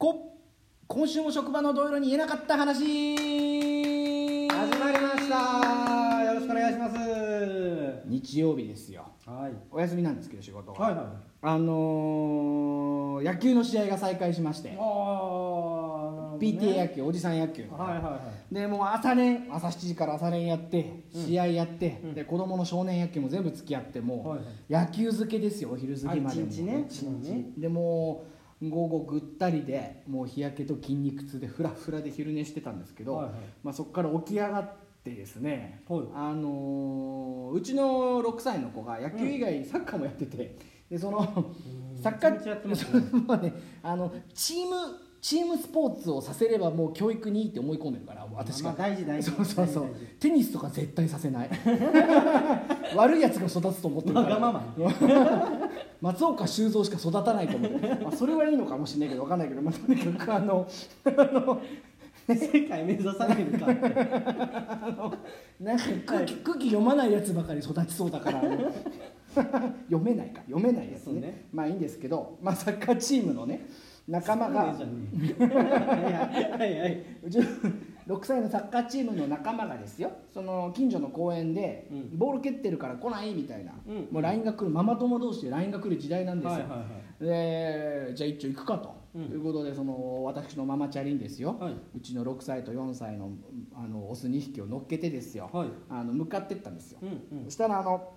こ今週も職場の同僚に言えなかった話。始まりました。よろしくお願いします。日曜日ですよ。はい。お休みなんですけど仕事が、はいはい。あのー野球の試合が再開しまして。ああ PTA 野球おじさん野球はいはいはい。でもう朝練朝7時から朝練やってうん。試合やって、うん。で子供の少年野球も全部付き合ってもう、はいはい。野球漬けですよお昼過ぎまでも。あ一日ね。一日。うんねでもう午後ぐったりでもう日焼けと筋肉痛でフラフラで昼寝してたんですけど、はいはい。まあ、そこから起き上がってですね、はい。あのーうちの6歳の子が野球以外にサッカーもやってて、でそのサッカーやってますね。もうねあのチームチームスポーツをさせればもう教育にいいって思い込んでるから私が、まあ大事大事。そうそうそう。テニスとか絶対させない。悪いやつが育つと思ってるから。わがまま 松岡修造しか育たないと思う、まあ、それはいいのかもしれないけど分かんないけど、まあ、とにかくあの世界目指されるかって。なんか空気空気読まないやつばかり育ちそうだから読めないか。読めないやつね。ね。まあいいんですけど、まあ、サッカーチームのね仲間がそうちの6歳のサッカーチームの仲間がですよその近所の公園で、うん。ボール蹴ってるから来ないみたいな、うん。もう LINE が来るママ友同士で LINE が来る時代なんですよ、はいはいはい。でじゃあ一丁行くかと、うん。いうことでその私のママチャリンですよ、はい。うちの6歳と4歳のあのオス2匹を乗っけてですよ、はい。あの向かってったんですよ、うんうん。そしたらあの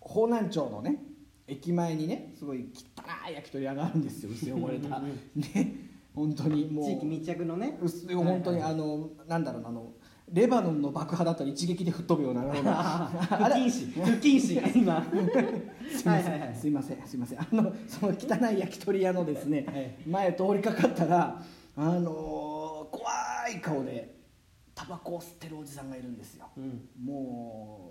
方南町のね駅前にねすごい汚い焼き鳥屋があるんですよ。薄汚れた。ね本当にもう。地域密着のね。本当にはいあのなんだろうなあのレバノンの爆破だったら一撃で吹っ飛ぶようなような不謹慎。不謹慎。今。すいません、はいはいはい。すいません。すいません。あのその汚い焼き鳥屋のですね、はい。前通りかかったらあのー怖い顔でタバコを吸ってるおじさんがいるんですよ。うん。も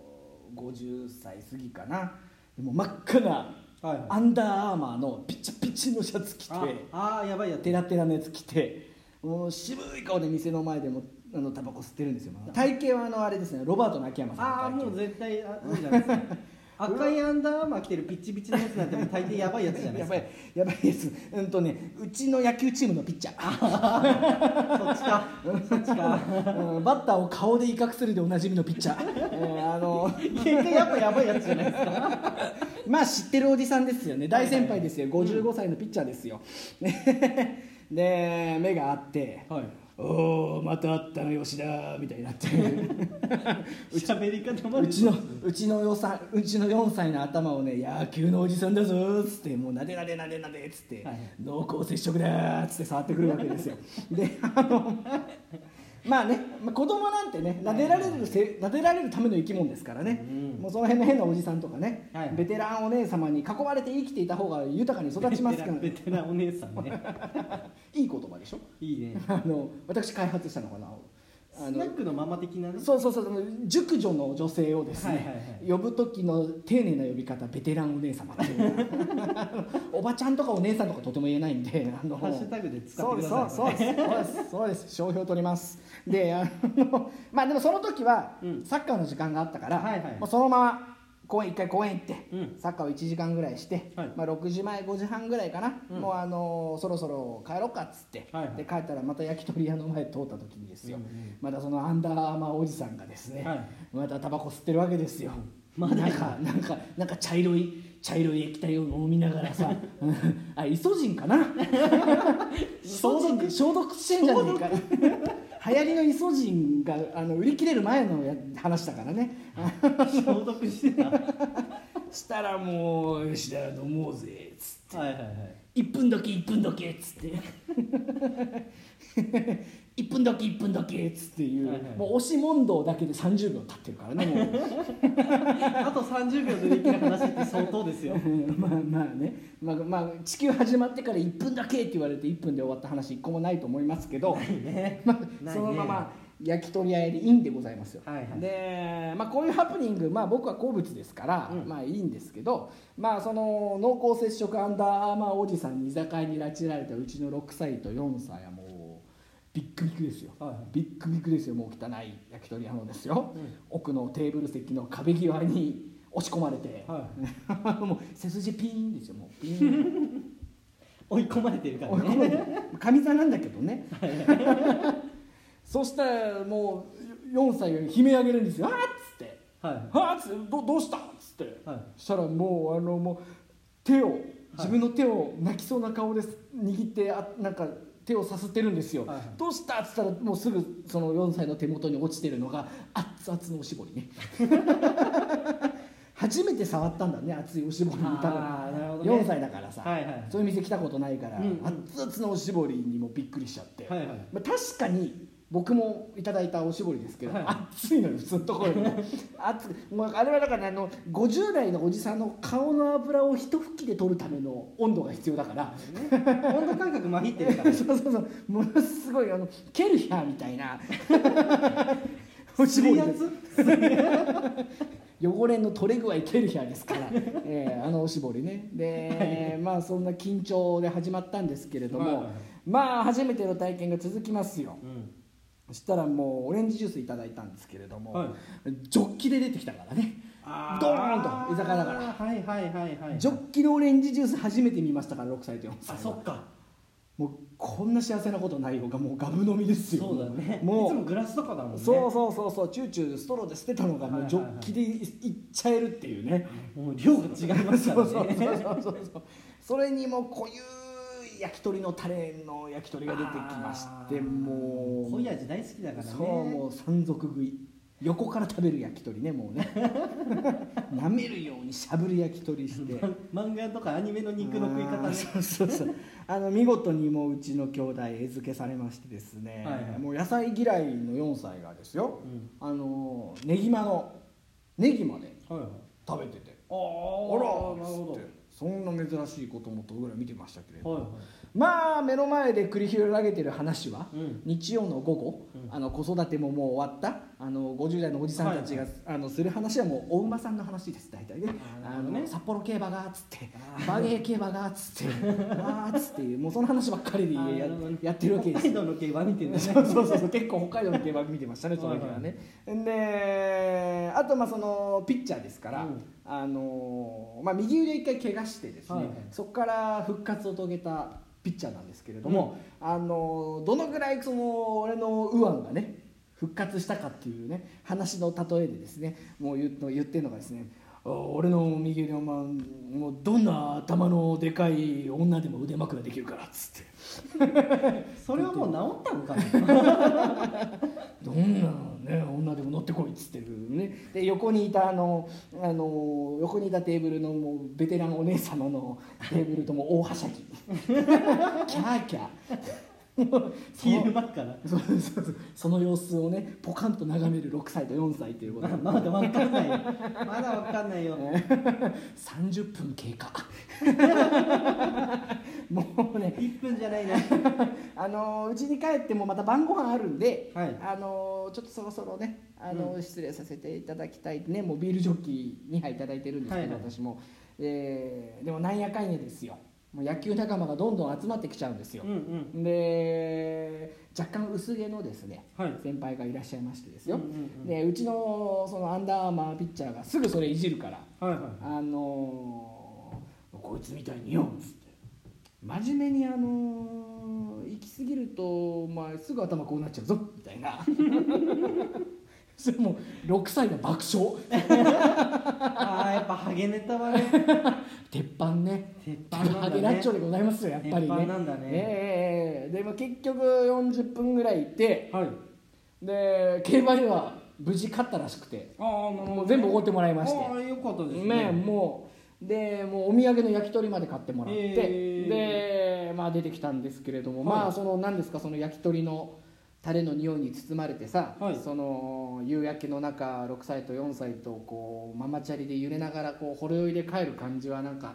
う50歳過ぎかな。でも真っ赤なはいはい。アンダーアーマーのピチピチのシャツ着てああーやばいやつ。テラテラのやつ着てもう渋い顔で店の前でもあのタバコ吸ってるんですよ。体型はあのあれですねロバートの秋山さんのああもう絶対あるじゃないですか 赤いアンダーアーマー着てるピッチピチのやつなんてもう大抵やばいやつじゃないですか。やばいやばいですうんとねうちの野球チームのピッチャー。そっちか。そっちか。うんバッターを顔で威嚇するでおなじみのピッチャー、えーあの結果やっぱやばいやつじゃないですかまあ知ってるおじさんですよね。大先輩ですよ。55歳のピッチャーですよ、ね で目があってはい「おおまた会ったの吉田」みたいになって。喋り方まで。うちのうちのよさうちの4歳の頭をね「野球のおじさんだぞ」っつって「もうなでなでなでなで」っつって、はい。濃厚接触だ」っつって触ってくるわけですよ。であのまあね、まあ、子供なんてね撫でられるせ撫でられるための生き物ですからね、うん。もうその辺の変なおじさんとかね、はい。ベテランお姉様に囲まれて生きていた方が豊かに育ちますからベテランお姉さんね。いい言葉でしょ？いいね。あの私開発したのかな？あスナックのママ的なね。そうそうそうその熟女の女性をですね、呼ぶ時の丁寧な呼び方ベテランお姉様っていうおばちゃんとかお姉さんとかとても言えないんであのハッシュタグで使ってください。そうですそうですそうです。商標取ります。であのまあでもその時はうん。サッカーの時間があったから、はいはい。もうそのまま公園一回公園行って、うん。サッカーを1時間ぐらいして、はい。まあ、6時前5時半ぐらいかな、うん。もうあのそろそろ帰ろうかっつって、はいはい。で帰ったらまた焼き鳥屋の前通った時にですよ、うんうんまたそのアンダーマーおじさんがですね、はい。またタバコ吸ってるわけですよ、まだなんかなんかなんか茶色い茶色い液体を飲みながらさ。う んあイソジンかな？イソジンで消毒してんじゃねえか流行りのイソジンがあの売り切れる前のや話だからね。消毒してた。は したらもう吉田飲もうぜっつって。いはいはい1分だけ1分だけっつって。1分だけ1分だけっつっていう、はいはい。もう押し問答だけで30秒経ってるからねもう。あと30秒でできる話って相当ですよ。まあまあね、まあまあ、地球始まってから1分だけって言われて1分で終わった話1個もないと思いますけど、ね。まあ、そのまま焼き鳥屋でいいんでございますよ、はいはい。で、まあ、こういうハプニング、まあ、僕は好物ですから、うん。まあいいんですけど、まあ、その濃厚接触アンダーアーマーおじさんに居酒屋に拉致られたうちの6歳と4歳はもうビックビックですよ、はいはい。ビックビックですよもう汚い焼き鳥屋のですよ、うん。奥のテーブル席の壁際に押し込まれて、は もう背筋ピーンですよもう。ピーン。お追い込まれてるからね。て上座なんだけどねそしたらもう4歳が悲鳴上げるんですよ「あっ!」つって。はい「あっ!」つって。ど「どうした?」っつって。はい。そしたらもうあのもう手を自分の手を泣きそうな顔で握ってあなんか手をさすってるんですよ、はいはい。どうしたっつったらもうすぐその4歳の手元に落ちてるのが熱々のおしぼりね。初めて触ったんだね熱いおしぼりに。多分。ね。4歳だからさ、はいはい。そういう店来たことないから、うんうん。熱々のおしぼりにもびっくりしちゃって、はいはい。まあ、確かに僕もいただいたおしぼりですけど、はい。熱いのよ普通のところに 熱くもうあれはだからねあの50代のおじさんの顔の油を一吹きで取るための温度が必要だから。温度感覚まひってるから。そうそうそう。ものすごいあのケルヒャーみたいな。おしぼりで。やつ汚れの取れ具合ケルヒャーですから、えーあのおしぼりね。でまあそんな緊張で始まったんですけれども、はいはい。まあ初めての体験が続きますよ。うんそしたらもうオレンジジュースいただいたんですけれども、はい。ジョッキで出てきたからね。あドーンと居酒屋だから。はいはいはいはいジョッキのオレンジジュース初めて見ましたから6歳と4歳あそっか。もうこんな幸せなことないよがもうガブ飲みですよ。そうだね。もういつもグラスとかだもんね。そうそうそうそうチューチューストローで捨てたのがもうジョッキでいいっちゃえるっていうね、もう量が違いますから そうそうそうねそうそう。それにも濃ゆい焼き鳥のタレの焼き鳥が出てきましてもう。濃い味大好きだからね。そうもう山賊食い。横から食べる焼き鳥ねもうね。舐めるようにしゃぶる焼き鳥して。ま漫画とかアニメの肉の食い方ね。そうそうそう。あの見事にもううちの兄弟餌付けされましてですね、はいはい。もう野菜嫌いの4歳がですよ。うん。あのネギマのネギまではいはい。食べてて。あああらなるほっつってそんな珍しいこともとぐらい見てましたけれど、はいはい。まあ目の前で繰り広げてる話は、うん。日曜の午後、うん。あの子育てももう終わったあの50代のおじさんたちが、あのする話はもうお馬さんの話です大体ね。ああーなるほどね。の札幌競馬がっつってあー。バゲー競馬がっつってあーっつってもうその話ばっかりでややってるわけです。北海道の競馬見てるね。そうそうそう結構北海道の競馬見てましたねその時はね、であとまあそのピッチャーですから、うん。あのまあ、右腕一回怪我してですね、はいはい。そこから復活を遂げたピッチャーなんですけれども、あのどのぐらいその俺の右腕がね復活したかっていうね話の例えでですねもう言ってるのがですねあ俺の右腕は、まあ、もうどんな頭のでかい女でも腕枕できるからっつって。それはもう治ったのかな？どんな、ね、女でも乗ってこいっつってるね。で横にいたあのあの横にいたテーブルのもうベテランお姉様のテーブルとも大はしゃぎ。キャーキャー。昼間からそうそうそう。その様子をねポカンと眺める6歳と4歳ということ。で ままだわかんないよ。まだわかんないよ。30分経過もうね1分じゃないな。あのうちに帰ってもまた晩ご飯あるんで、はい。あのちょっとそろそろねあの、う失礼させていただきたいねもうビールジョッキ2杯いただいてるんですけど、はいはい。私も、えーでもなんやかんやですよ。もう野球仲間がどんどん集まってきちゃうんですよ。うん、うん。で若干薄毛のですねはい。先輩がいらっしゃいましてですよ、うんうんうん。でうちのそのアンダーアーマーピッチャーがすぐそれいじるからはいはいあのーこいつみたいによっつって真面目にあのー行き過ぎると、まあ、すぐ頭こうなっちゃうぞみたいな。それもう6歳が爆笑。ああやっぱハゲネタはね。鉄板ね。鉄板ハなんだね。ゲラッチョでございますよやっぱり鉄板ねなんだね。ええええでも結局40分ぐらい行ってはい。で競馬では無事勝ったらしくて。ああもう全部おごってもらいまして。ああよかったですね。もうでもうお土産の焼き鳥まで買ってもらって、へでまあ出てきたんですけれども、はい。まあその何ですかその焼き鳥のタレの匂いに包まれてさ、はい。その夕焼けの中6歳と4歳とこうママチャリで揺れながらこうほろ酔いで帰る感じはなんか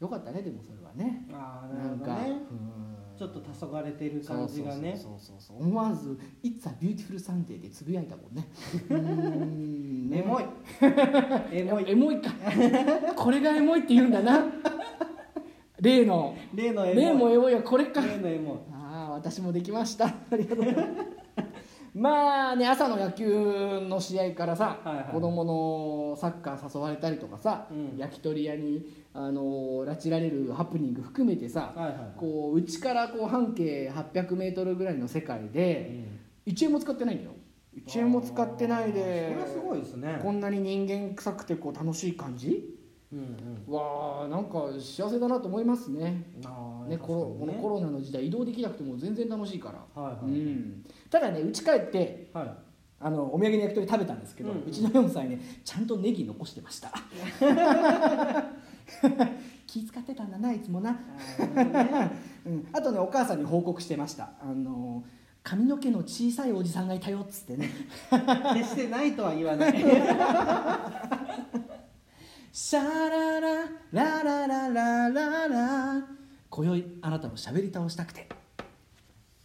よかったねでもそれはね。ああななんか、るほどね。うん。ちょっと黄昏れてる感じがね。そうそうそう思わず「It's a beautiful Sunday」でつぶやいたもんねうーんね エモい。エモい。か。これがエモいって言うんだな。例の。例のエモい。例もエモいはこれか。例のエモい。ああ私もできました。ありがとうございます。まあね朝の野球の試合からさ、はいはい。子供のサッカー誘われたりとかさ、うん。焼き鳥屋にあの拉致られるハプニング含めてさ、はいはいこううちからこう半径800メートルぐらいの世界で1円も使ってないんだよ1円も使ってないでそれはすごいですね。こんなに人間臭くてこう楽しい感じ？うんうん。わあなんか幸せだなと思いますね。あーねコロこのコロナの時代移動できなくても全然楽しいから、はいはいうん、ただねうち帰ってはい。あのお土産の焼き鳥食べたんですけど、ううん。うんちの4歳ねちゃんとネギ残してました。気使ってたんだないつもな、あね。うん、あとねお母さんに報告してました。あの髪の毛の小さいおじさんがいたよっつってね。決してないとは言わない。シャラララララララ。ラ今宵あなたを喋り倒したくて。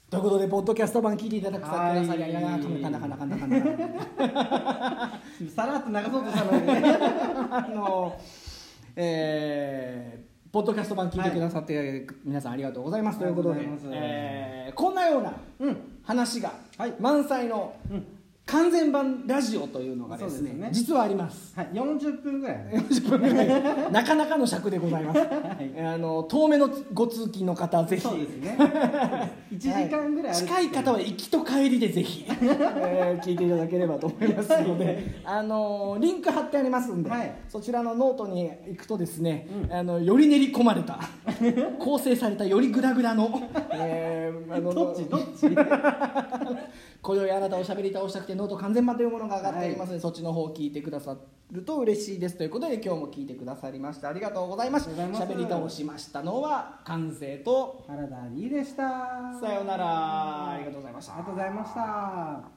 ということでポッドキャスト版聞いていただくさはいくださりありがとうかんだかんだかんだかんだかんださらっと流そうとしたのにねあのえーポッドキャスト版聞いてくださって、皆さんありがとうございます。ということでえーこんなようなうん。話がはい。満載のうん完全版ラジオというのがですねね。実はあります。はい40分ぐらい40分ぐらいなかなかの尺でございます、い。あの遠目のご通勤の方ぜひ。そうですね。1時間ぐらい歩いて近い方は行きと帰りでぜひ、えー聞いていただければと思いますので、あのリンク貼ってありますんで、はい。そちらのノートに行くとですね、うん。あのより練り込まれた構成されたよりグラグラの、えーあのどっち？どっち？今宵あなたを喋り倒したくてノート完全版というものが上がっております。ので、そっちの方を聞いてくださると嬉しいです。ということで今日も聞いてくださりました。ありがとうございます。ありがとうございます。喋り倒しましたのは完成と原田理恵でした。さようなら。ありがとうございました。ありがとうございました